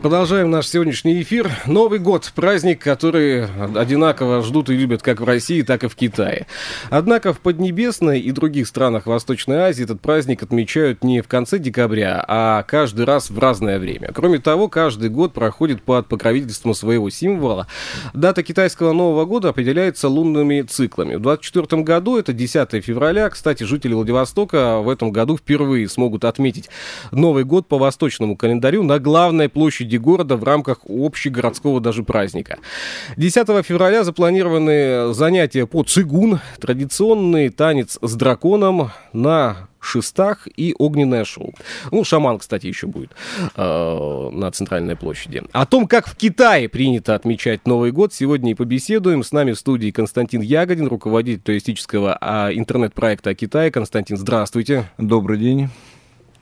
Продолжаем наш сегодняшний эфир. Новый год – праздник, который одинаково ждут и любят как в России, так и в Китае. Однако в Поднебесной и других странах Восточной Азии этот праздник отмечают не в конце декабря, а каждый раз в разное время. Кроме того, каждый год проходит под покровительством своего символа. Дата китайского Нового года определяется лунными циклами. В 2024 году это 10 февраля. Кстати, жители Владивостока в этом году впервые смогут отметить Новый год по восточному календарю на главной площади площади города в рамках общегородского даже праздника. 10 февраля запланированы занятия по цигун, традиционный танец с драконом на шестах и огненное шоу. Ну, шаман, кстати, еще будет э, на центральной площади. О том, как в Китае принято отмечать Новый год, сегодня и побеседуем. С нами в студии Константин Ягодин, руководитель туристического а, интернет-проекта о Китае. Константин, здравствуйте. Добрый день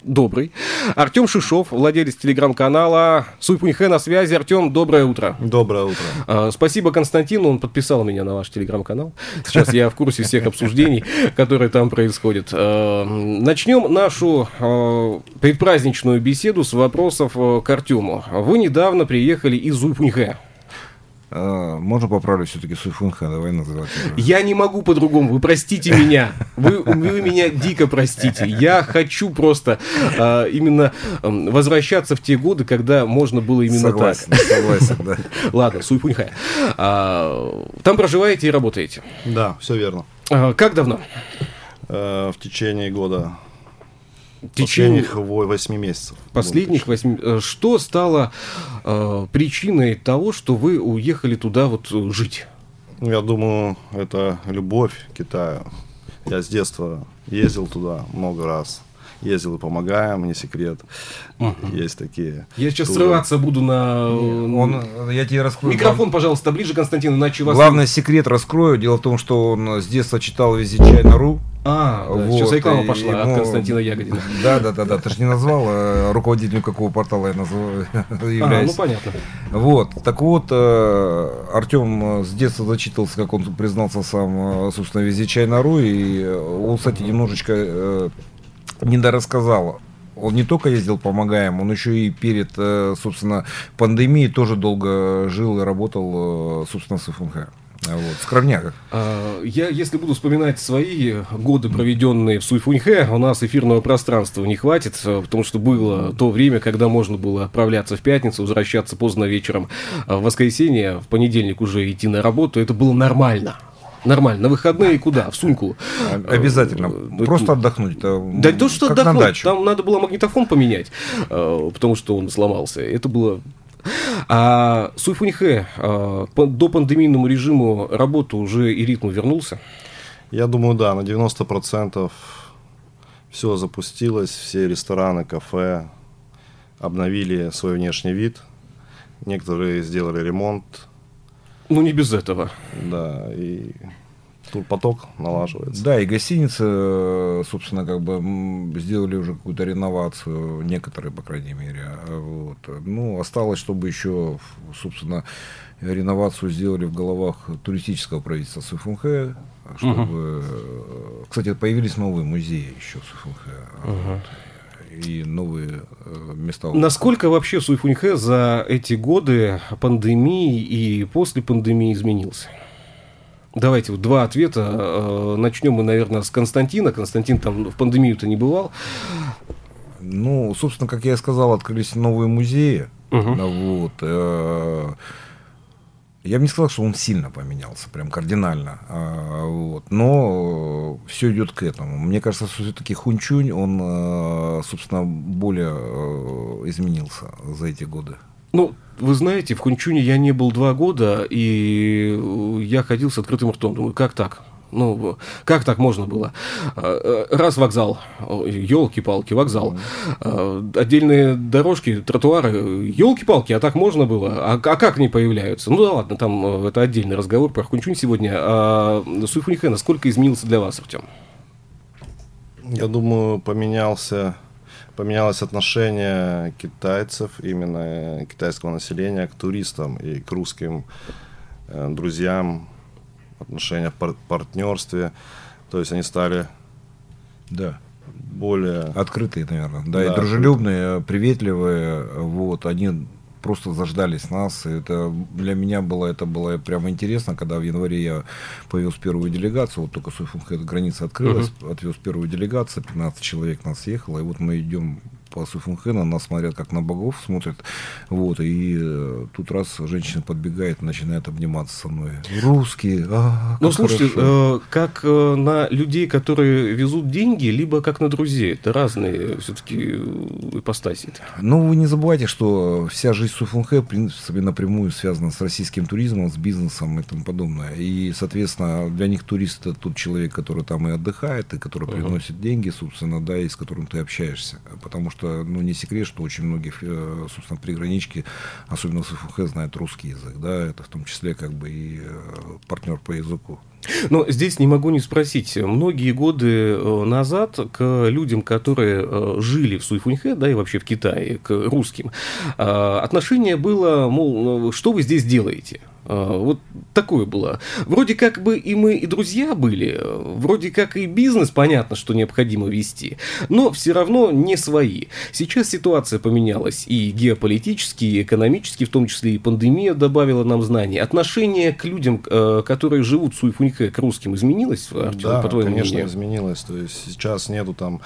добрый. Артем Шишов, владелец телеграм-канала Суйпуньхэ на связи. Артем, доброе утро. Доброе утро. А, спасибо Константину, он подписал меня на ваш телеграм-канал. Сейчас я в курсе всех обсуждений, которые там происходят. А, начнем нашу а, предпраздничную беседу с вопросов к Артему. Вы недавно приехали из Суйпуньхэ. А, можно поправлю все-таки Суйфунха, давай называть. Я не могу по-другому, вы простите меня. Вы, вы меня дико простите. Я хочу просто а, именно возвращаться в те годы, когда можно было именно согласен, так. Согласен, да. Ладно, Суйфунха. А, там проживаете и работаете? Да, все верно. А, как давно? А, в течение года Последних 8 месяцев. Последних 8... Э, что стало э, причиной того, что вы уехали туда вот э, жить? Ну, я думаю, это любовь к Китаю. Я с детства ездил туда много раз ездил и помогаем, не секрет. Угу. Есть такие. Я сейчас туры. срываться буду на... Он, я тебе раскрою. Микрофон, пожалуйста, ближе, Константин, иначе вас... Главный секрет раскрою. Дело в том, что он с детства читал везде чай.ру. А, вот, сейчас реклама пошла ему... от Константина Ягодина. Да, да, да, да. Ты же не назвал а руководителем какого портала я называю, являюсь. А, ну понятно. Вот. Так вот, э, Артем с детства зачитывался, как он признался сам, э, собственно, везде чай.ру. И он, кстати, немножечко недорассказал. Он не только ездил помогаем, он еще и перед, э, собственно, пандемией тоже долго жил и работал, э, собственно, с ФНХ. Вот, в Кровняках. А, я, если буду вспоминать свои годы, проведенные в Суйфуньхэ, у нас эфирного пространства не хватит, э, потому что было то время, когда можно было отправляться в пятницу, возвращаться поздно вечером в воскресенье, в понедельник уже идти на работу. Это было нормально. Нормально. На выходные куда? В сумку. Обязательно. Э, Просто отдохнуть. Да то, что отдохнуть. Там надо было магнитофон поменять, э, потому что он сломался. Это было а Суйфуньхэ а, до пандемийному режиму работу уже и ритм вернулся? Я думаю, да, на 90% все запустилось, все рестораны, кафе обновили свой внешний вид, некоторые сделали ремонт, ну, не без этого. Да, и поток налаживается. Да, и гостиницы, собственно, как бы сделали уже какую-то реновацию, некоторые, по крайней мере. Вот. Ну, осталось, чтобы еще, собственно, реновацию сделали в головах туристического правительства СФМХ, чтобы... Угу. Кстати, появились новые музеи еще СФМХ. Угу. Вот и новые э, места. Насколько вообще Суйфуньхэ за эти годы пандемии и после пандемии изменился? Давайте вот два ответа. Э, начнем мы, наверное, с Константина. Константин там в пандемию-то не бывал. Ну, собственно, как я сказал, открылись новые музеи. Угу. Вот. Я бы не сказал, что он сильно поменялся, прям кардинально. А, вот. Но все идет к этому. Мне кажется, что все-таки Хунчунь, он, э, собственно, более э, изменился за эти годы. Ну, вы знаете, в Хунчуне я не был два года, и я ходил с открытым ртом. Думаю, как так? Ну, как так можно было? А, э, раз вокзал, елки-палки, вокзал. А, отдельные дорожки, тротуары, елки-палки, а так можно было? А, а как они появляются? Ну да ладно, там э, это отдельный разговор про Хунчунь сегодня. А Суйфуньхэ насколько изменился для вас, Артем? Я думаю, поменялся поменялось отношение китайцев, именно китайского населения к туристам и к русским э, друзьям, отношения в пар- партнерстве. То есть они стали да. более... Открытые, наверное. Да, Да, и дружелюбные, приветливые. Вот, они просто заждались нас. И это для меня было, это было прямо интересно, когда в январе я повез первую делегацию, вот только граница открылась, отвез первую делегацию, 15 человек нас ехало, и вот мы идем по Суйфунхэ, на нас смотрят как на богов, смотрят, вот, и э, тут раз женщина подбегает, начинает обниматься со мной. Русские, а, Ну, слушайте, хорошо». э, как э, на людей, которые везут деньги, либо как на друзей. Это разные все-таки ипостаси. Ну, вы не забывайте, что вся жизнь Суфунхэ, в принципе, напрямую связана с российским туризмом, с бизнесом и тому подобное. И, соответственно, для них турист это тот человек, который там и отдыхает, и который приносит деньги, собственно, да, и с которым ты общаешься. Потому что, ну, не секрет, что очень многие, э, собственно, пригранички, особенно в Суфунхэ, знают русский язык, да, это в том числе как бы и э, партнер по языку. Но здесь не могу не спросить. Многие годы э, назад к людям, которые жили в Суйфуньхэ, да, и вообще в Китае, к русским, отношение было, мол, ну, что вы здесь делаете? Э, Вот такое было. Вроде как бы и мы, и друзья были, вроде как и бизнес, понятно, что необходимо вести, но все равно не свои. Сейчас ситуация поменялась и геополитически, и экономически, в том числе и пандемия добавила нам знаний. Отношение к людям, э, которые живут в Суйфуньхэ, к русским, изменилось, Артем, Да, по твоему конечно, мнению? изменилось. То есть сейчас нету там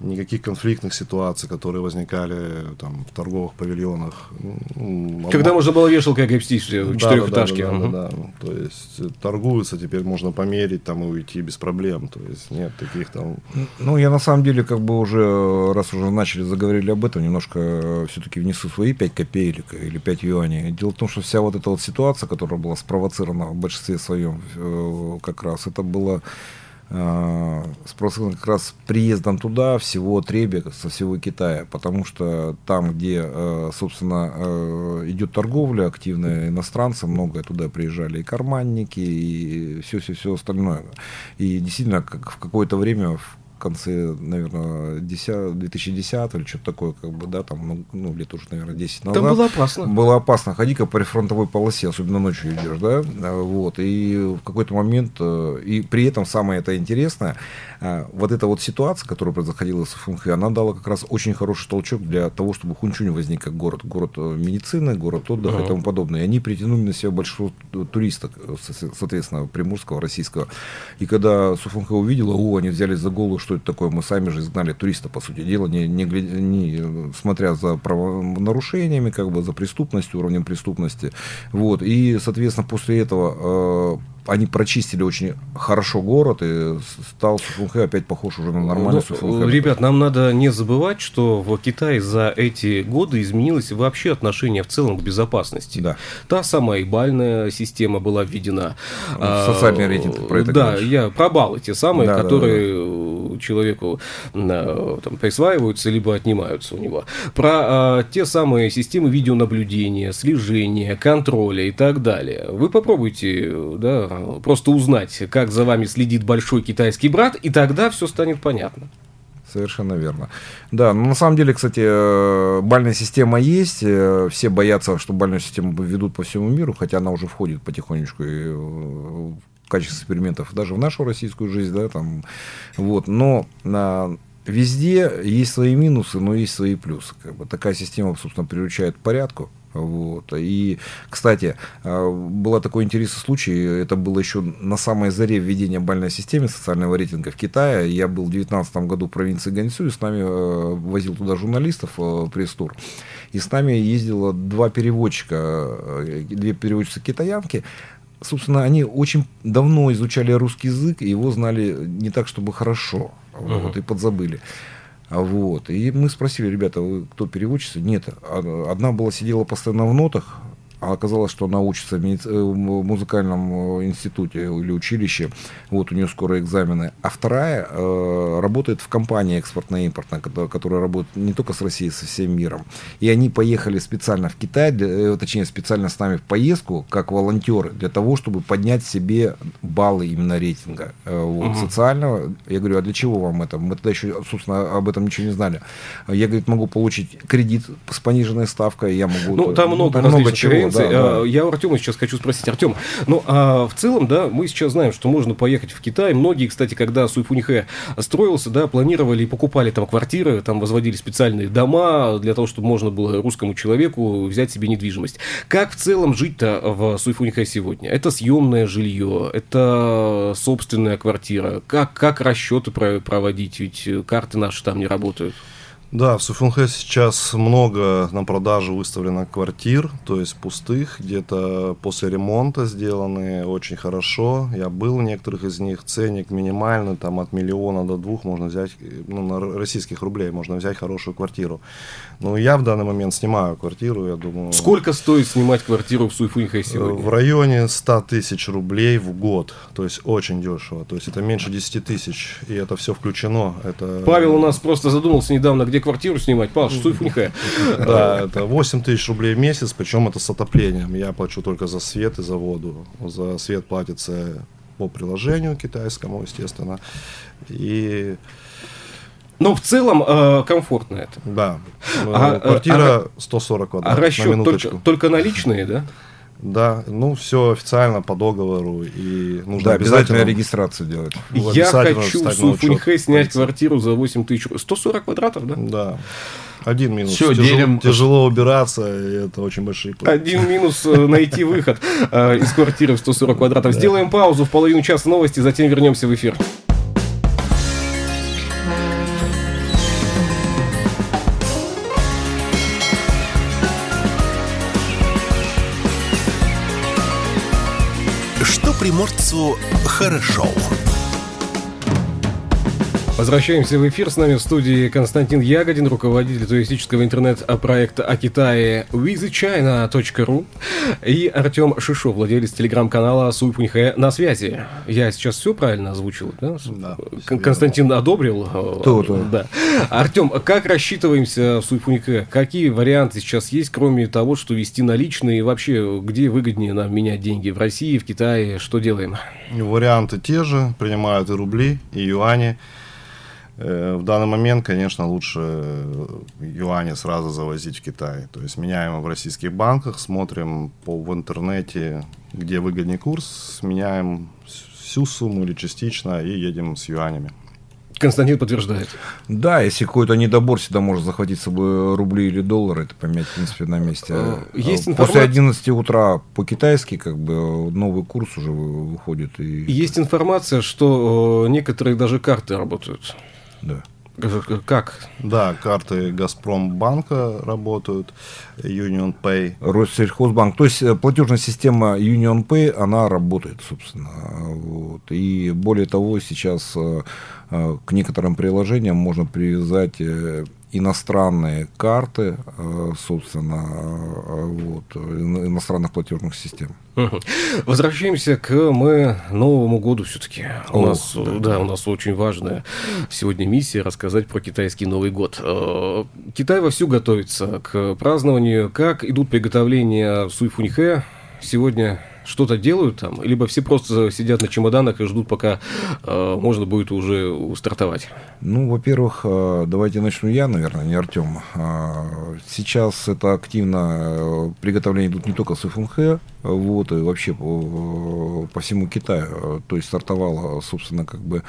никаких конфликтных ситуаций, которые возникали там в торговых павильонах. Ну, Когда можно было вешалкой обвестись в Да, четырехэтажке. Да, да, да, Мгм. да, да. То есть э, торгуются, теперь можно померить там и уйти без проблем. То есть нет таких там. Ну, я на самом деле, как бы уже, раз уже начали, заговорили об этом, немножко все-таки внесу свои 5 копеек или 5 юаней. Дело в том, что вся вот эта вот ситуация, которая была спровоцирована в большинстве своем э, как раз, это было э, спровоцировано как раз приездом туда всего Требе со всего Китая, потому что там, где, э, собственно, э, идет торговля активная иностранцы, много туда приезжали и карманники, и все-все-все остальное. И действительно, как в какое-то время, в конце, наверное, 10, 2010 или что-то такое, как бы, да, там, ну, ну, лет уже, наверное, 10 назад. Там было опасно. Было опасно. Ходи-ка по прифронтовой полосе, особенно ночью идешь, да, вот, и в какой-то момент, э, и при этом самое это интересное, вот эта вот ситуация, которая происходила с Фунхэ, она дала как раз очень хороший толчок для того, чтобы Хунчунь возник как город, город э, медицины, город отдыха Ага. и тому подобное. И они притянули на себя большого ту- туриста, э, со- соответственно, приморского, российского. И когда Суфунхэ увидела, о, они взялись за голову, что это такое, мы сами же изгнали туриста, по сути дела, не, не, не, э, смотря за правонарушениями, как бы за преступностью, уровнем преступности. Вот. И, соответственно, после этого они прочистили очень хорошо город, и стал Суфунхэ опять похож уже на нормальный Ну. Ребят, нам надо не забывать, что в Китае за эти годы изменилось вообще отношение в целом к безопасности. Да. Та самая ибальная система была введена. А, Социальный рейтинг, про это Да, говоришь. я про баллы те самые, Да, да, которые э, человеку э, там, присваиваются либо отнимаются у него. Про э, те самые системы видеонаблюдения, слежения, контроля и так далее. Вы попробуйте, да, просто узнать, как за вами следит большой китайский брат, и тогда все станет понятно. Совершенно верно. Да, ну на самом деле, кстати, э, бальная система есть. э, Все боятся, что бальную систему введут по всему миру, хотя она уже входит потихонечку и, э, в качестве экспериментов даже в нашу российскую жизнь, да, там, вот. Но на везде есть свои минусы, но есть свои плюсы. Как бы такая система, собственно, приучает к порядку. Вот. И, кстати, э, был такой интересный случай, это было еще на самой заре введения бальной системы социального рейтинга в Китае. Я был в 2019 году в провинции Ганьсу, и с нами э, возил туда журналистов, э, пресс-тур. И с нами ездило два переводчика, э, две переводчицы китаянки. Собственно, они очень давно изучали русский язык, и его знали не так, чтобы хорошо, вот, и подзабыли. А Вот. И мы спросили, ребята, вы кто переводчица? Нет. А- Одна была сидела постоянно в нотах, а оказалось, что она учится в, меди... в музыкальном институте или училище, вот у нее скоро экзамены, а вторая э, работает в компании экспортно-импортной, которая работает не только с Россией, со всем миром. И они поехали специально в Китай, для, точнее специально с нами в поездку, как волонтеры, для того, чтобы поднять себе баллы именно рейтинга вот, угу. социального. Я говорю, а для чего вам это? Мы тогда еще, собственно, об этом ничего не знали. Я, говорит, могу получить кредит с пониженной ставкой, я могу... Ну, там много, там много чего. Да, да. Я у Артема сейчас хочу спросить. Артем, ну, а в целом, да, мы сейчас знаем, что можно поехать в Китай. Многие, кстати, когда Суйфунихэ строился, да, планировали и покупали там квартиры, там возводили специальные дома для того, чтобы можно было русскому человеку взять себе недвижимость. Как в целом жить-то в Суйфунихэ сегодня? Это съемное жилье, это собственная квартира. Как, как расчеты проводить? Ведь карты наши там не работают. Да, в Суфунхе сейчас много на продажу выставлено квартир, то есть пустых, где-то после ремонта сделаны очень хорошо. Я был в некоторых из них, ценник минимальный, там от миллиона до двух можно взять, ну, на российских рублей можно взять хорошую квартиру. Ну, я в данный момент снимаю квартиру, я думаю... Сколько стоит снимать квартиру в Суйфунхе сегодня? В районе 100 тысяч рублей в год, то есть очень дешево, то есть это меньше 10 тысяч, и это все включено. Это... Павел у нас просто задумался недавно, где квартиру снимать, Паш, Суйфунхэ. Да, это 8 тысяч рублей в месяц, причем это с отоплением. Я плачу только за свет и за воду. За свет платится по приложению китайскому, естественно. И но в целом э, комфортно это. Да. А, Квартира а, 140 квадратов. А расчет на только, только наличные, да? Да, ну все официально по договору и нужно да, обязательно, обязательно регистрацию делать. Ну, Я хочу в Суфуньхэ снять квартиру за 8 тысяч. 140 квадратов, да? Да. Один минус. Все, тяжело, делим... тяжело убираться, и это очень большие Один минус э, найти выход э, из квартиры в 140 квадратов. Сделаем паузу в половину часа новости, затем вернемся в эфир. Приморцу хорошо. Возвращаемся в эфир. С нами в студии Константин Ягодин, руководитель туристического интернет-проекта о Китае visitchina.ru и Артем Шишов, владелец телеграм-канала Суйпуньхэ на связи. Я сейчас все правильно озвучил, да? да Константин одобрил? То, то. Да. Артем, как рассчитываемся в Суйпуньхэ? Какие варианты сейчас есть, кроме того, что вести наличные? И вообще, где выгоднее нам менять деньги? В России, в Китае? Что делаем? Варианты те же. Принимают и рубли, и юани. Э, в данный момент, конечно, лучше э, юани сразу завозить в Китай. То есть меняем в российских банках, смотрим по, в интернете, где выгоднее курс, меняем всю сумму или частично и едем с юанями. Константин подтверждает. Да, если какой-то недобор, всегда можно захватить с собой рубли или доллары, это поменять, в принципе, на месте. Э, есть После информация... 11 утра по-китайски, как бы, новый курс уже выходит. И... Есть информация, что некоторые даже карты работают. Да. Как? Да, карты Газпромбанка работают, Union Pay. Россельхозбанк. То есть э, платежная система Union Pay, она работает, собственно. Вот. И более того, сейчас э, э, к некоторым приложениям можно привязать иностранные карты, э, собственно, э, вот, иностранных платежных систем. Возвращаемся к мы Новому году все-таки. У нас, да. да, у нас очень важная сегодня миссия рассказать про китайский Новый год. Э, Китай вовсю готовится к празднованию. Как идут приготовления в Суйфуньхэ? Сегодня что-то делают там, либо все просто сидят на чемоданах и ждут, пока э, можно будет уже стартовать? Ну, во-первых, э, давайте начну я, наверное, не Артем. Э, сейчас это активно э, приготовления идут не только с ФМХ, вот, и вообще по, по всему Китаю. То есть стартовала, собственно, как бы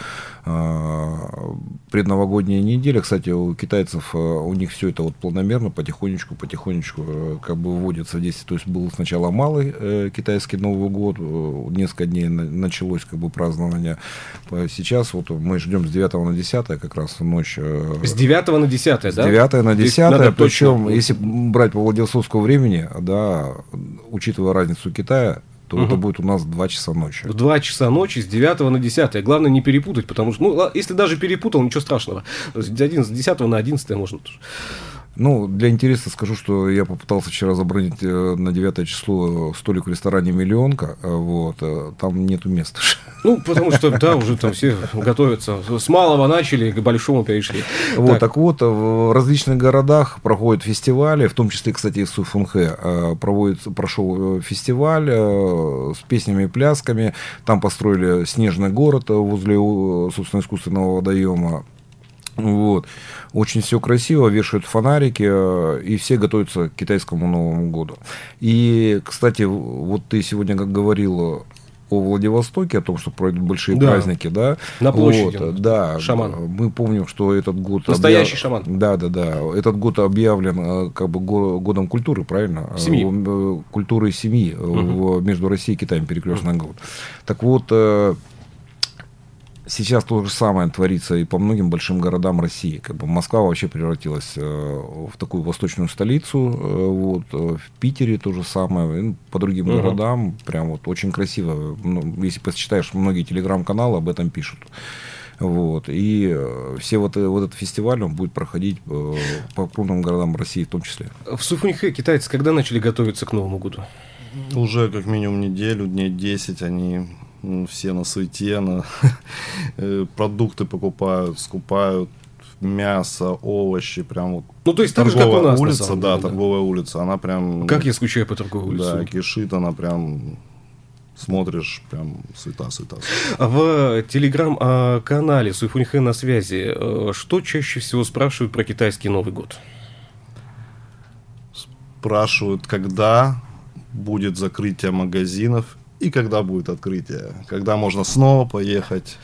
предновогодняя неделя. Кстати, у китайцев, у них все это вот планомерно, потихонечку, потихонечку как бы вводится в действие. То есть был сначала малый китайский Новый год, несколько дней началось как бы празднование. Сейчас вот мы ждем с 9 на 10 как раз ночь. С 9 на 10, да? С 9 на 10, причем, если брать по Владивостовскому времени, да, учитывая разницу Китая, то угу. это будет у нас 2 часа ночи. В 2 часа ночи с 9 на 10. Главное не перепутать, потому что, ну, если даже перепутал, ничего страшного. С 10 на 11 можно. Ну, для интереса скажу, что я попытался вчера забронить э, на 9 число столик в ресторане «Миллионка». э, Вот, э, там нету места. Ну, потому что, да, уже там все готовятся. С малого начали, к большому перешли. Вот, так. вот, в различных городах проходят фестивали, в том числе, кстати, и в Суфунхэ э, проводится, прошел фестиваль с песнями и плясками. Там построили снежный город возле, собственно, искусственного водоема. Вот. Очень все красиво, вешают фонарики, э, и все готовятся к китайскому Новому году. И, кстати, вот ты сегодня как говорил о Владивостоке, о том, что пройдут большие Да. праздники, да? На площади. Вот, да. Шаман. Мы помним, что этот год... Настоящий шаман. Да, да, да. Этот год объявлен э, как бы го- годом культуры, правильно? Семьи. Э, Культуры семьи в- между Россией и Китаем перекрестный год. Так вот, Сейчас то же самое творится и по многим большим городам России. Как бы Москва вообще превратилась э, в такую восточную столицу. э, вот, э, в Питере то же самое. и, ну, по другим Мгм. городам прям вот очень красиво. Ну, если посчитаешь, многие телеграм-каналы об этом пишут. Вот. И все вот, вот этот фестиваль он будет проходить э, по крупным городам России в том числе. В Суфуньхэ китайцы когда начали готовиться к Новому году? Уже как минимум неделю, дней 10 они все на суете, на э, продукты покупают, скупают мясо, овощи, прям вот Ну, то есть так же, как у нас, на улица, самом да, деле, да. торговая улица, она прям... Как я скучаю по торговой Да, улице. кишит она прям, смотришь, прям суета-суета. В телеграм-канале Суйфуньхэ на связи э, что чаще всего спрашивают про китайский Новый год? Спрашивают, когда будет закрытие магазинов и когда будет открытие, когда можно снова поехать.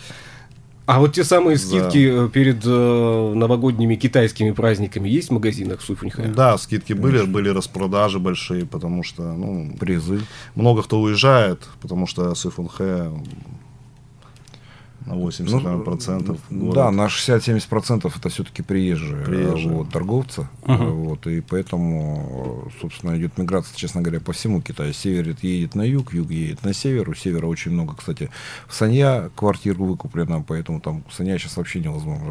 А вот те самые Да. скидки э, перед э, новогодними китайскими праздниками есть в магазинах Суйфуньхэ? Да, скидки были, были распродажи большие, потому что, ну, Призы. много кто уезжает, потому что Суйфунхэ на 80% Ну, процентов город. Да, на 60-70% это все-таки приезжие, Приезжие. э, Вот, торговцы. Э, Вот, и поэтому, собственно, идет миграция, честно говоря, по всему Китаю. Север едет на юг, юг едет на север. У севера очень много, кстати, в Санья квартир выкуплено, поэтому там Санья сейчас вообще невозможно.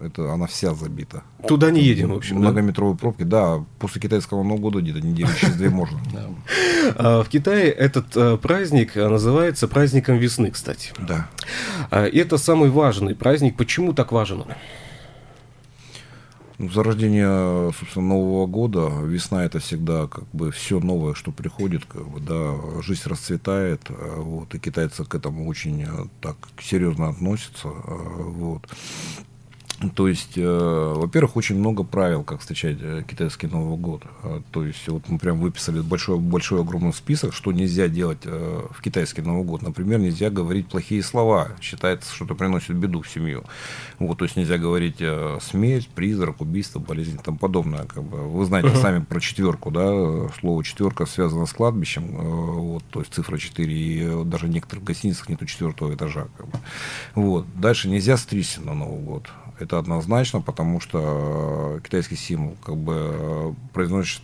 Э, Это, она вся забита. Туда не едем, в общем. да? Многометровые пробки, да, после китайского Нового года где-то недели через две можно. А, В Китае этот праздник называется праздником весны, кстати. Да. И это самый важный праздник. Почему так важен он? Ну, Зарождение, собственно, Нового года, весна это всегда как бы все новое, что приходит, как бы, да, жизнь расцветает, э, вот, и китайцы к этому очень э, так серьезно относятся, э, вот. То есть, э, во-первых, очень много правил, как встречать э, китайский Новый год. Э, то есть, вот мы прям выписали большой, большой огромный список, что нельзя делать э, в китайский Новый год. Например, нельзя говорить плохие слова. Считается, что это приносит беду в семью. Вот, то есть нельзя говорить э, смерть, призрак, убийство, болезнь и тому подобное. Как бы. Вы знаете сами про четверку, да? Слово четверка связано с кладбищем, э, вот, то есть цифра 4, и э, даже в некоторых гостиницах нету четвертого этажа. Как бы. Вот. Дальше нельзя стричься на Новый год. Это однозначно, потому что э, китайский символ как бы э, произносится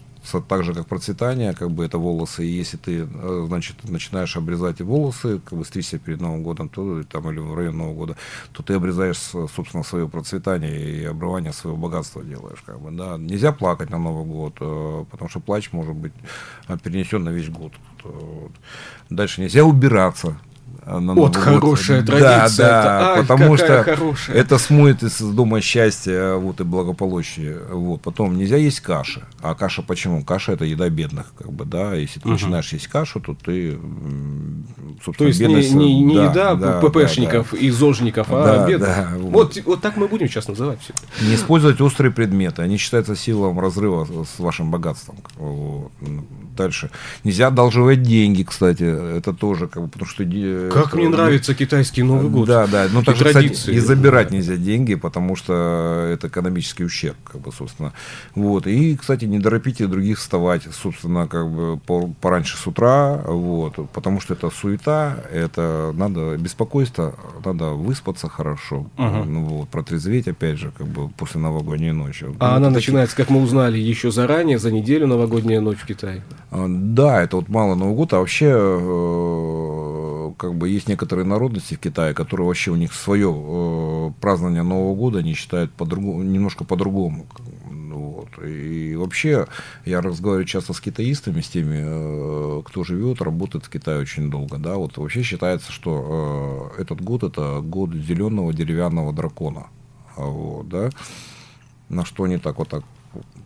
так же, как процветание, как бы это волосы. И если ты, э, значит, начинаешь обрезать волосы, как бы стричься перед Новым годом, то там или в районе Нового года, то ты обрезаешь, собственно, свое процветание и обрывание своего богатства делаешь, как бы, да. Нельзя плакать на Новый год, потому что плач может быть перенесен на весь год. Дальше нельзя убираться. Э, на Вот год. хорошая Да, традиция. да, Это- ай, потому что хорошая. это смоет из дома счастье вот, и благополучие. Вот. Потом нельзя есть каши. А каша почему? Каша это еда бедных. Как бы, да? Если ты Мгм. начинаешь есть кашу, то ты, собственно, То есть не, бедность- не- не да, еда да, ППшников да, и зожников, а Да, бедных. да, вот. вот так мы будем сейчас называть все. да. Не использовать острые предметы. Они считаются силом разрыва с вашим богатством. Вот. Дальше. Нельзя одалживать деньги, кстати. Это тоже, как бы, потому что... Как мне нравится китайский Новый год. Да, да. Ну, И также, кстати, и забирать нельзя деньги, потому что это экономический ущерб, как бы, собственно. Вот. И, кстати, не торопите других вставать, собственно, как бы по- пораньше с утра, вот, потому что это суета, это надо беспокойство, надо выспаться хорошо, Мгм. ну, вот, протрезветь, опять же, как бы после новогодней ночи. А Ну, она начинается, как мы узнали, еще заранее, за неделю новогодняя ночь в Китае. А, Да, это вот мало Новый год, а вообще э, как бы есть некоторые народности в Китае, которые вообще у них свое э, празднование Нового года они считают по-другому, немножко по-другому. Ну, Вот. И вообще, я разговариваю часто с китаистами, с теми, э, кто живет, работает в Китае очень долго, да, вот вообще считается, что э, этот год это год зеленого деревянного дракона, вот, да, на что они так вот так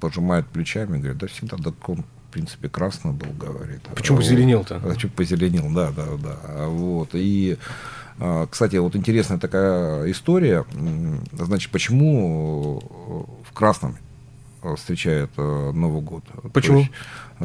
пожимают плечами, говорят, да всегда дракон в принципе, красный был, говорит. Почему позеленел-то? А, почему позеленел, да, да, да. Вот. И, а, кстати, вот интересная такая история. Значит, почему в красном встречает э, Новый год? Почему? есть,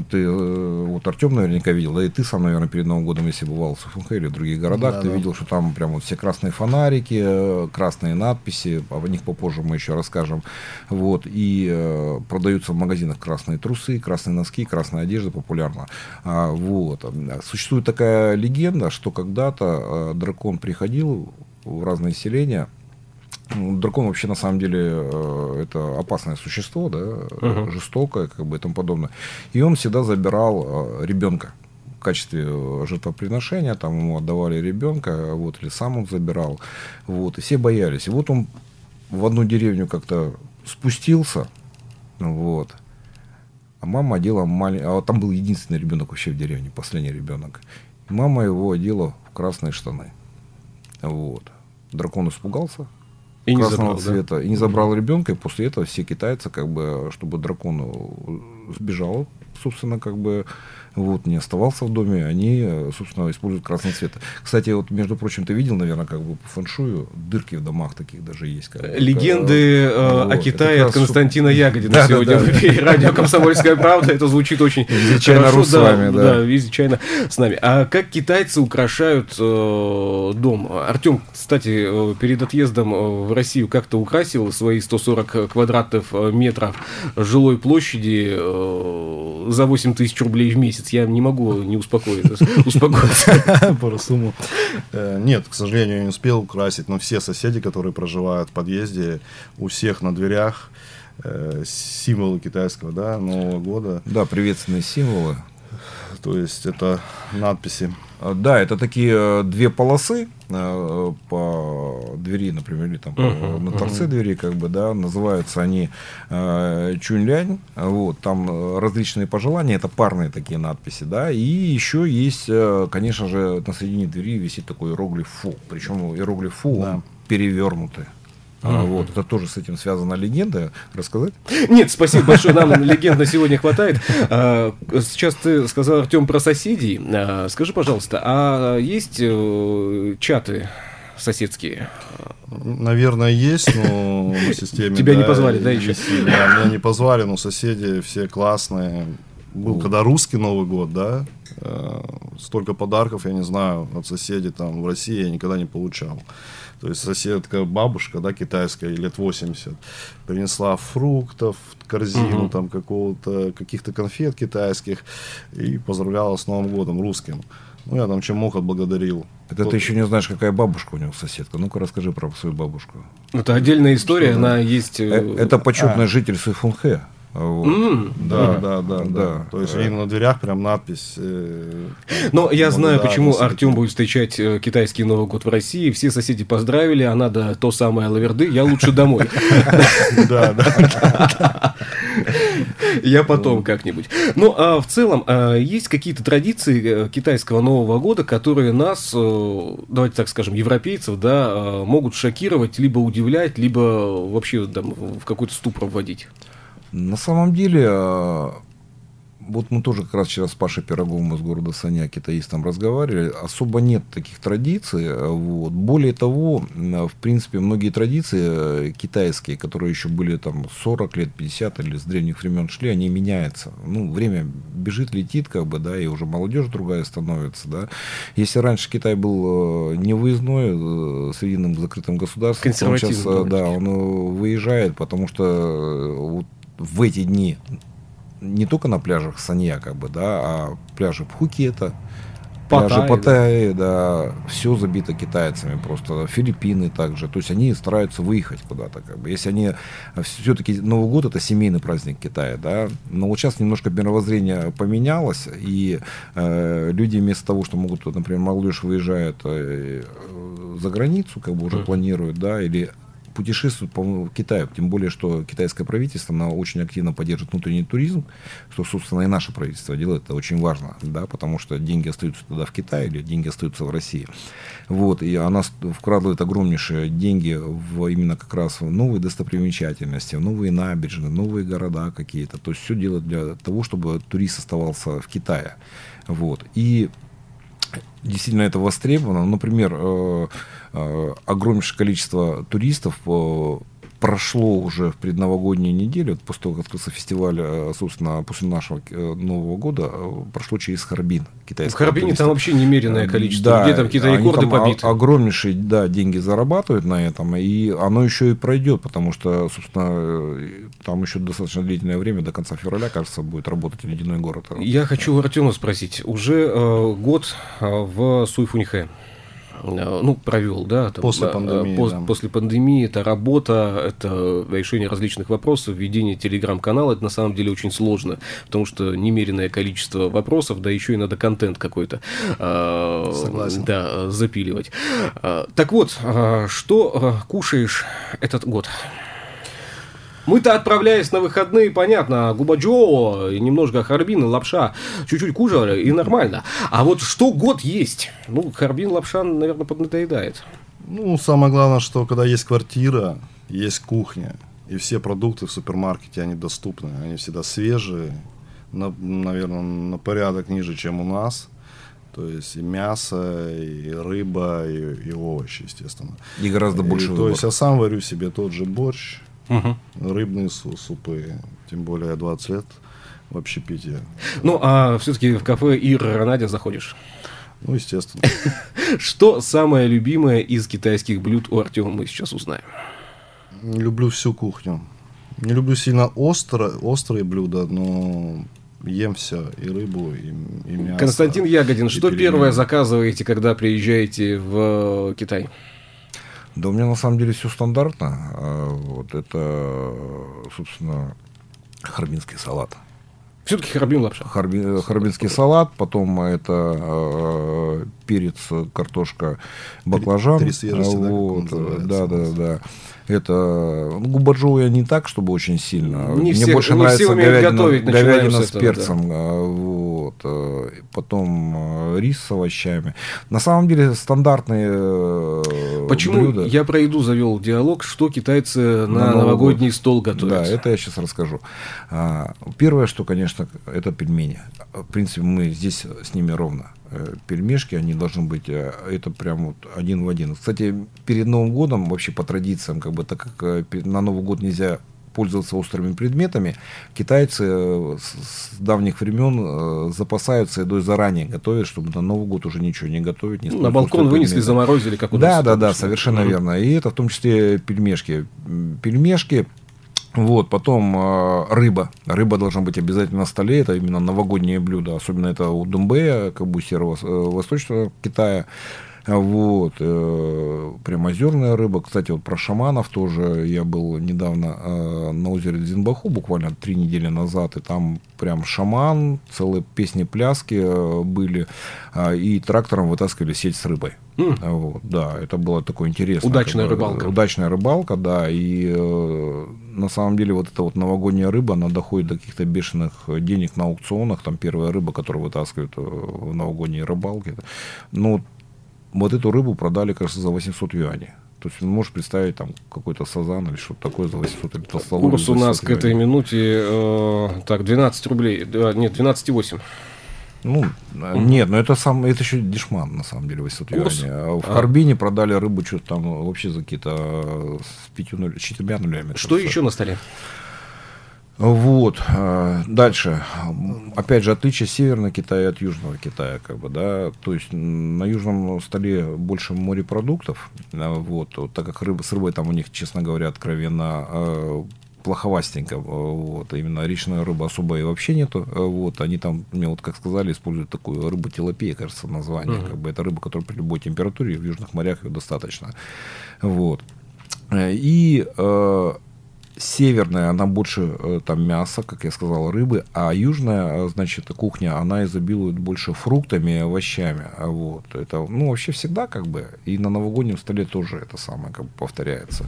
ты, э, вот Артем наверняка видел, да и ты сам, наверное, перед Новым годом, если бывал в Суфунхе или в других городах, да, ты да. видел, что там прям вот все красные фонарики, э, красные надписи, о них попозже мы еще расскажем. Вот, и э, продаются в магазинах красные трусы, красные носки, красная одежда популярна. А, вот. Существует такая легенда, что когда-то э, дракон приходил в разные селения, дракон вообще на самом деле э, это опасное существо, да, uh-huh. жестокое, как бы и тому подобное. И он всегда забирал э, ребенка в качестве э, жертвоприношения, там ему отдавали ребенка, вот, или сам он забирал, вот, и все боялись. И вот он в одну деревню как-то спустился, вот, а мама одела маленький, а там был единственный ребенок вообще в деревне, последний ребенок. Мама его одела в красные штаны, вот. Дракон испугался, и красного забрал, цвета. Да? И не забрал ребенка, и после этого все китайцы, как бы, чтобы дракон сбежал, собственно, как бы вот, не оставался в доме, они, собственно, используют красный цвет. Кстати, вот, между прочим, ты видел, наверное, как бы по фэншую, дырки в домах таких даже есть. Как Легенды как, э, вот, о Китае от Константина суп... Ягодина да, сегодня да, да. в эфире радио «Комсомольская правда». Это звучит очень Изучайно хорошо. с вами, да. Да, изучайно с нами. А как китайцы украшают э, дом? Артем, кстати, э, перед отъездом э, в Россию как-то украсил свои 140 квадратов метров жилой площади э, за 8 тысяч рублей в месяц месяц, я не могу не успокоиться. успокоиться. По сумму. Э, нет, к сожалению, не успел украсить, но все соседи, которые проживают в подъезде, у всех на дверях э, символы китайского да, Нового года. Да, приветственные символы. То есть это надписи Э, да, это такие две полосы по двери, например, или там uh-huh, на торце uh-huh. двери, как бы, да, называются они э, чунь-лянь, вот, там различные пожелания, это парные такие надписи, да, и еще есть, конечно же, на середине двери висит такой иероглиф фу, причем иероглиф фу, да. перевернутый. Mm-hmm. Вот, это тоже с этим связана легенда. Рассказать? Нет, спасибо большое. Нам легенд на сегодня хватает. А, сейчас ты сказал, Артем, про соседей. А, скажи, пожалуйста, а есть э, чаты соседские? Наверное, есть, но на системе... Тебя не позвали, да, еще? Да, меня не позвали, но соседи все классные. Был когда русский Новый год, да, э, столько подарков, я не знаю, от соседей там в России я никогда не получал. То есть соседка, бабушка, да, китайская, лет 80, принесла фруктов, корзину угу. там какого-то, каких-то конфет китайских и поздравляла с Новым годом русским. Ну, я там чем мог отблагодарил. Это Тот... ты еще не знаешь, какая бабушка у него соседка. Ну-ка расскажи про свою бабушку. Это отдельная история, Что, она да? есть... Э, э, это почетный а. житель Суйфунхэ. Вот. Mm. Да, да, да, да, да. То есть, видно на дверях прям надпись. Э, Но я знаю, почему Артем будет встречать э, китайский Новый год в России. Все соседи поздравили, а надо то самое лаверды, я лучше домой. Да, да. Я потом как-нибудь. Ну, а в целом, а есть какие-то традиции э, китайского Нового года, которые нас, давайте так скажем, европейцев, да, могут шокировать, либо удивлять, либо вообще в какой-то ступор вводить? На самом деле, а, вот мы тоже как раз вчера с Пашей Пироговым из города Саня, китаистом, разговаривали, особо нет таких традиций. Вот. Более того, в принципе, многие традиции э, китайские, которые еще были там 40 лет, 50 или с древних времен шли, они меняются. Ну, время бежит, летит, как бы, да, и уже молодежь другая становится, да. Если раньше Китай был э, не выездной, э, с единым закрытым государством, он сейчас, да, он выезжает, потому что вот в эти дни не только на пляжах Санья, как бы, да, а пляжи Пхукета, пляжи Паттайи, да. да, все забито китайцами просто, Филиппины также, то есть они стараются выехать куда-то, как бы, если они, все-таки Новый год это семейный праздник Китая, да, но вот сейчас немножко мировоззрение поменялось, и э, люди вместо того, что могут, например, молодежь выезжает э, за границу, как бы уже mm. планируют, да, или путешествуют по Китаю. Тем более, что китайское правительство оно очень активно поддерживает внутренний туризм, что, собственно, и наше правительство делает. Это очень важно, да, потому что деньги остаются тогда в Китае или деньги остаются в России. Вот, и она вкладывает огромнейшие деньги в именно как раз в новые достопримечательности, в новые набережные, новые города какие-то. То есть все делает для того, чтобы турист оставался в Китае. Вот. И действительно это востребовано. Например, э, э, огромнейшее количество туристов э, прошло уже в предновогодние недели, вот после того, как открылся фестиваль, э, собственно, после нашего э, Нового года, э, прошло через Харбин. В Харбине там вообще немеренное количество, да, где там какие-то рекорды побиты. огромнейшие да, деньги зарабатывают на этом, и оно еще и пройдет, потому что, собственно, там еще достаточно длительное время, до конца февраля, кажется, будет работать ледяной город. Я хочу Артема спросить, уже э, год в Суйфуньхэ, ну, провел, да, там, после пандемии, пос, да. после пандемии, это работа, это решение различных вопросов, введение телеграм-канала, это на самом деле очень сложно, потому что немеренное количество вопросов, да еще и надо контент какой-то э, Согласен. да, запиливать. Э, так вот, что кушаешь этот год? Мы-то отправляясь на выходные, понятно, губаджо, немножко харбин, лапша, чуть-чуть кушали, и нормально. А вот что год есть? Ну, харбин, лапша, наверное, поднадоедает. Ну, самое главное, что когда есть квартира, есть кухня, и все продукты в супермаркете, они доступны, они всегда свежие, на, наверное, на порядок ниже, чем у нас. То есть и мясо, и рыба, и, и овощи, естественно. И гораздо больше. И, то есть я сам варю себе тот же борщ, Угу. Рыбные супы, тем более я 20 лет в общепите. Ну, а все-таки в кафе Ира Надя заходишь? Ну, естественно. Что самое любимое из китайских блюд у Артема мы сейчас узнаем? Люблю всю кухню. Не люблю сильно остро, острые блюда, но ем все, и рыбу, и, и мясо. Константин Ягодин, что пельмени. первое заказываете, когда приезжаете в Китай? Да у меня на самом деле все стандартно. А, вот это, собственно, харбинский салат. Все-таки харбин лапша. Харби, харбинский салат, потом это э, перец, картошка, баклажан. Три свежести, вот, да, да, да, да. Это ну, губаджоу я не так, чтобы очень сильно. Не Мне все, больше не нравится говядина, готовить, говядина с, этого, перцем. Да. Вот. Э, потом э, рис с овощами. На самом деле стандартные э, Почему блюда. я про еду завел диалог, что китайцы на, на новогодний год. стол готовят? Да, это я сейчас расскажу. А, первое, что, конечно, это пельмени. В принципе, мы здесь с ними ровно. Э, пельмешки, они должны быть, э, это прям вот один в один. Кстати, перед Новым годом, вообще по традициям, как бы, так как э, на Новый год нельзя пользоваться острыми предметами, китайцы с давних времен запасаются едой заранее, готовят, чтобы на Новый год уже ничего не готовить. Не на балкон вынесли, предметы. заморозили, как у нас. Да, да, да, совершенно mm-hmm. верно. И это в том числе пельмешки. Пельмешки, вот, потом э, рыба. Рыба должна быть обязательно на столе. Это именно новогоднее блюдо. Особенно это у Думбея, как бы северо-восточного Китая. Вот, э, прям озерная рыба. Кстати, вот про шаманов тоже я был недавно э, на озере Дзинбаху, буквально три недели назад, и там прям шаман, целые песни-пляски э, были, э, и трактором вытаскивали сеть с рыбой. Mm. Вот, да, это было такое интересное. Удачная как бы, рыбалка. Удачная рыбалка, да, и э, на самом деле вот эта вот новогодняя рыба, она доходит до каких-то бешеных денег на аукционах, там первая рыба, которую вытаскивают э, в новогодние рыбалки. Ну, вот эту рыбу продали, кажется, за 800 юаней. То есть, можешь представить там какой-то сазан или что-то такое за 800 или толстолобик. Курс у нас к этой минуте, э, так, 12 рублей, э, нет, 12,8. Ну, угу. нет, но это сам, это еще дешман, на самом деле, 800 юаней. А в а. Харбине продали рыбу что-то там вообще за какие-то с 5 нуль, 4 нулями. Что еще на столе? Вот. А, дальше. Опять же, отличие Северного Китая от Южного Китая, как бы, да. То есть на южном столе больше морепродуктов. Вот. вот так как рыба, с рыбой там у них, честно говоря, откровенно плоховастенько. Вот. Именно речная рыба особо и вообще нету. Вот. Они там, мне вот как сказали, используют такую рыбу телопея, кажется, название. Uh-huh. Как бы это рыба, которая при любой температуре в южных морях ее достаточно. Вот. И э, северная, она больше э, там мяса, как я сказал, рыбы, а южная, э, значит, кухня, она изобилует больше фруктами и овощами. А Вот. Это, ну, вообще всегда как бы, и на новогоднем столе тоже это самое как бы повторяется.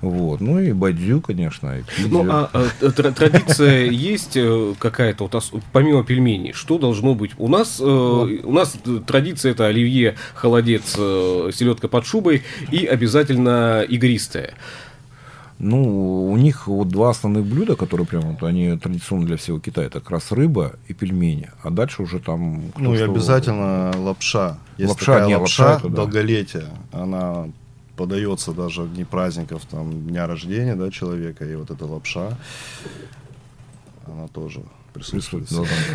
Вот. Ну и бадзю, конечно, и. Ну, а, а, тр- традиция есть э, какая-то, вот, помимо пельменей, что должно быть? У нас, у нас традиция это оливье, холодец, селедка под шубой и обязательно игристая. Ну, у них вот два основных блюда, которые прям вот они традиционно для всего Китая, это как раз рыба и пельмени. А дальше уже там... кто Ну и что- обязательно лапша. Есть Лапша, такая не, лапша, лапша это да. долголетия. Она подается даже в дни праздников, там, дня рождения да, человека. И вот эта лапша, она тоже присутствует.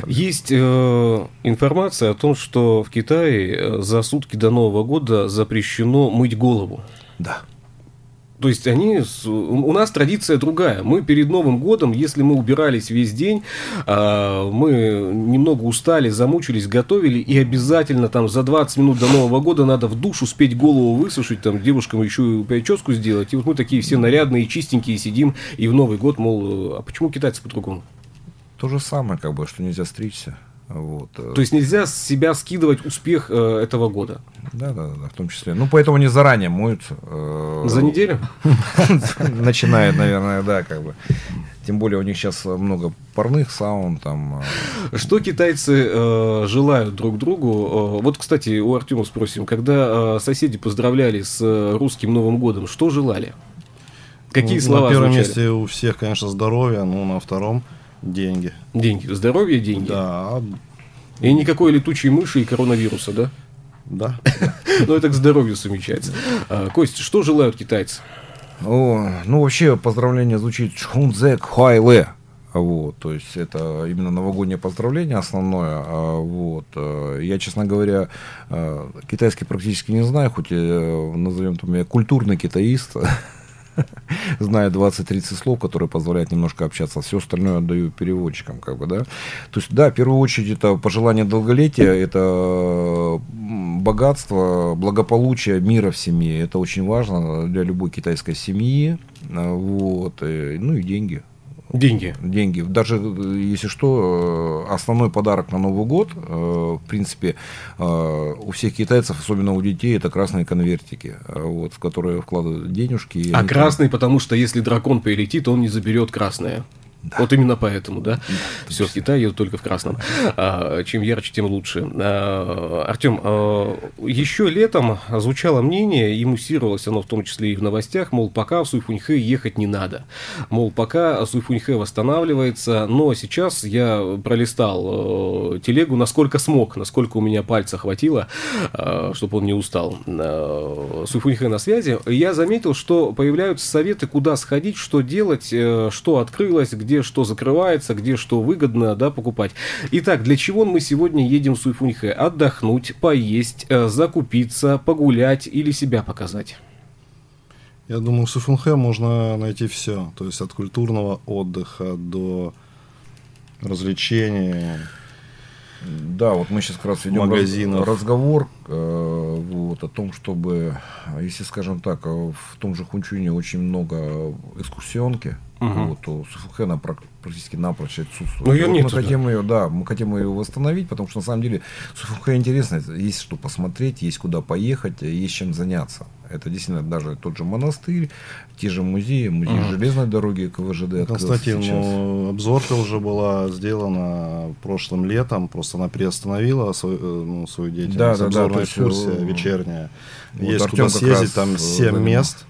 Есть э, информация о том, что в Китае э, за сутки до Нового года запрещено мыть голову. Да. То есть они, у нас традиция другая. Мы перед Новым годом, если мы убирались весь день, а, мы немного устали, замучились, готовили, и обязательно там за 20 минут до Нового года надо в душ успеть голову высушить, там девушкам еще и прическу сделать. И вот мы такие все нарядные, чистенькие сидим, и в Новый год, мол, а почему китайцы по-другому? То же самое, как бы, что нельзя стричься. Вот. э, То есть нельзя с себя скидывать успех э, этого года. Да, да, да, в том числе. Ну, поэтому они заранее моются. э, За неделю? Начинает, наверное, да, как бы. Тем более у них сейчас много парных саун, там. э, Что китайцы э, желают друг другу? Э, вот, кстати, у Артема спросим, когда э, соседи поздравляли с русским Новым годом, что желали? Какие Ну, слова На первом звучали? месте у всех, конечно, здоровье, ну на втором деньги. Деньги, здоровье, деньги. Да, И никакой летучей мыши и коронавируса, да? да. Но это к здоровью совмещается. А, Кость, что желают китайцы? О, ну, вообще, поздравление звучит Чхунзек Хуайле. Вот, то есть это именно новогоднее поздравление основное. а, Вот. э, Я, честно говоря, э, китайский практически не знаю, хоть э, назовем там я культурный китаист. Знаю 20-30 слов, которые позволяют немножко общаться. Все остальное отдаю переводчикам, как бы, да. То есть, да, в первую очередь, это пожелание долголетия, это богатство, благополучие, мира в семье. Это очень важно для любой китайской семьи. А, Вот. э, Ну и деньги. Деньги. Деньги. Даже, э, если что, э, основной подарок на Новый год, э, в принципе, у всех китайцев, особенно у детей, это красные конвертики, вот, в которые вкладывают денежки. А они там- потому что если дракон прилетит, он не заберет красное. Вот именно поэтому, да? Все, в Китае едут только в красном. А, чем ярче, тем лучше. Артем, еще летом звучало мнение, и муссировалось оно в том числе и в новостях, мол, пока в Суйфуньхэ ехать не надо. Мол, пока Суйфуньхэ восстанавливается, но сейчас я пролистал э, телегу, насколько смог, насколько у меня пальца хватило, чтобы он не устал. Э, Суйфуньхэ на связи. Я заметил, что появляются советы, куда сходить, что делать, э, что открылось, где что закрывается, где что выгодно да, покупать. Итак, для чего мы сегодня едем в Суйфуньхэ? Отдохнуть, поесть, э, закупиться, погулять или себя показать? Я думаю, в Суфунхэ можно найти все. То есть от культурного отдыха до развлечений. Да, вот мы сейчас как раз ведем Магазинов. раз- разговор э, вот, о том, чтобы, если, скажем так, э, в том же Хунчуне очень много экскурсионки, Мгм. вот, она прак- практически напрочь отсутствует. Ну, её Вот нету, мы хотим ее, да, мы хотим ее восстановить, потому что на самом деле Суфухэ интересно, есть что посмотреть, есть куда поехать, есть чем заняться. Это действительно даже тот же монастырь, те же музеи, музей Мгм. железной дороги КВЖД сейчас. ну, обзорка уже была сделана прошлым летом, просто она приостановила свою, э, ну, свою деятельность. Да, да, да, Обзорная то есть, экскурсия э, вечерняя. вот Есть Артём куда съездить, там э, 7 занимался. мест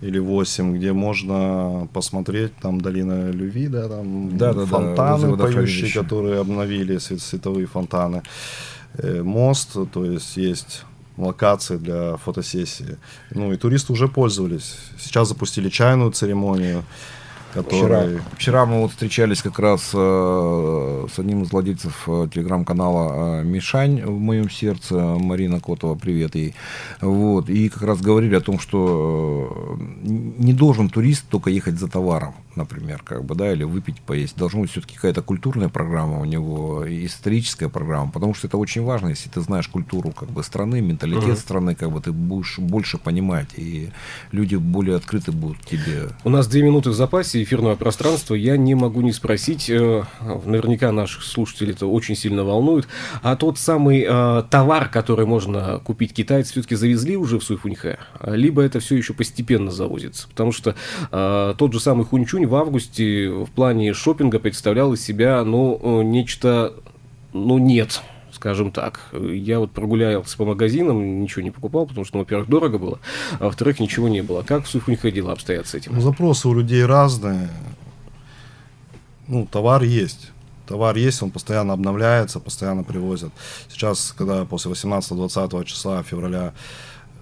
или 8, где можно посмотреть, там долина Люви, да, там Да, да, да, фонтаны возле поющие, которые обновили свет- световые фонтаны. Э, Мост, то есть есть локации для фотосессии. Ну и туристы уже пользовались. Сейчас запустили чайную церемонию, Вчера, которая... вчера мы вот встречались как раз э, с одним из владельцев э, телеграм-канала э, Мишань в моем сердце, Марина Котова, привет ей. Вот, и как раз говорили о том, что э, не должен турист только ехать за товаром. Например, как бы, да, или выпить, поесть. Должна быть все-таки какая-то культурная программа у него, историческая программа, потому что это очень важно, если ты знаешь культуру как бы страны, менталитет uh-huh. страны, как бы ты будешь больше понимать, и люди более открыты будут к тебе. У нас две минуты в запасе эфирного пространства. Я не могу не спросить, э, наверняка наших слушателей это очень сильно волнует, а тот самый э, товар, который можно купить китайцы, все-таки завезли уже в Суйфуньхэ, либо это все еще постепенно завозится, потому что э, тот же самый Хунчунь в августе в плане шопинга представлял из себя, ну, нечто, ну, нет, скажем так. Я вот прогулялся по магазинам, ничего не покупал, потому что, ну, во-первых, дорого было, а во-вторых, ничего не было. Как в Суйфуньхэ дела обстоят с этим? Ну, запросы у людей разные. Ну, товар есть. Товар есть, он постоянно обновляется, постоянно привозят. Сейчас, когда после 18-20 числа февраля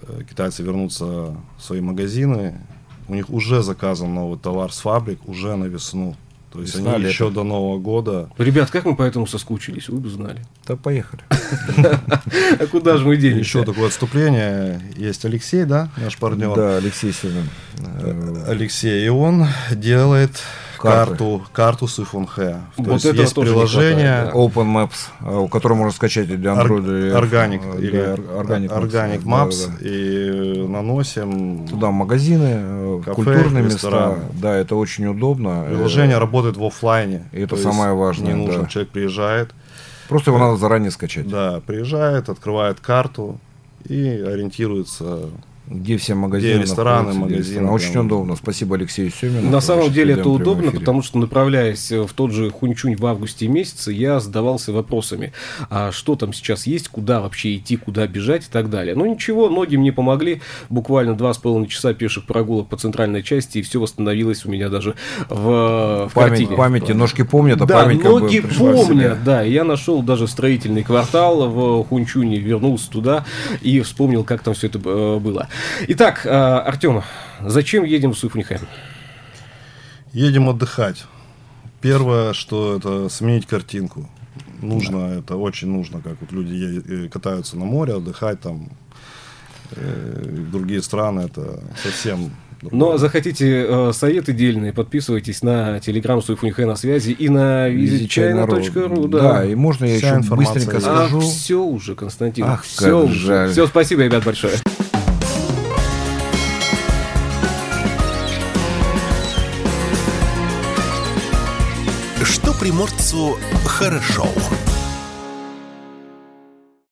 э, китайцы вернутся в свои магазины, у них уже заказан новый товар с фабрик, уже на весну. То есть Весна, они лето. еще до Нового года. Ребят, как мы поэтому соскучились, вы бы знали. Да поехали. А куда же мы денемся? Еще такое отступление. Есть Алексей, да, наш партнер? Да, Алексей Семен. Алексей, и он делает карту, карту с iPhone H. Вот есть это есть приложение да. Open Maps, а, которое можно скачать для Android. Органик или Organic, Organic Maps. Да, да. И наносим... Туда магазины, э, кафе, культурные места. Да, это очень удобно. Приложение э, работает в офлайне. И это самое важное. Не нужно, да. человек приезжает. Просто его надо заранее скачать. Да, приезжает, открывает карту и ориентируется где все магазины где рестораны, магазины. Очень прямо. удобно. Спасибо Алексею Семену. На самом деле это удобно, потому что, направляясь в тот же Хунчунь в августе месяце, я задавался вопросами, а что там сейчас есть, куда вообще идти, куда бежать и так далее. Но ничего, ноги мне помогли. Буквально два с половиной часа пеших прогулок по центральной части, и все восстановилось у меня даже в, в Память, картине. Памяти, ножки помнят, а да, память ноги как бы помнят, да. Я нашел даже строительный квартал в Хунчуне, вернулся туда и вспомнил, как там все это э, было. Итак, э, Артем, зачем едем в Суйфуньхэ? Едем отдыхать. Первое, что это сменить картинку. Нужно, да. это очень нужно, как вот люди э, катаются на море, отдыхать там. Э, другие страны это совсем но захотите э, советы дельные, подписывайтесь на телеграм Суйфуньхэ на связи и на визитчайна.ру. Да. да, и можно я Вся еще быстренько скажу. Ах, все уже, Константин. Ах, все уже. Все, спасибо, ребят, большое. Приморцу хорошо.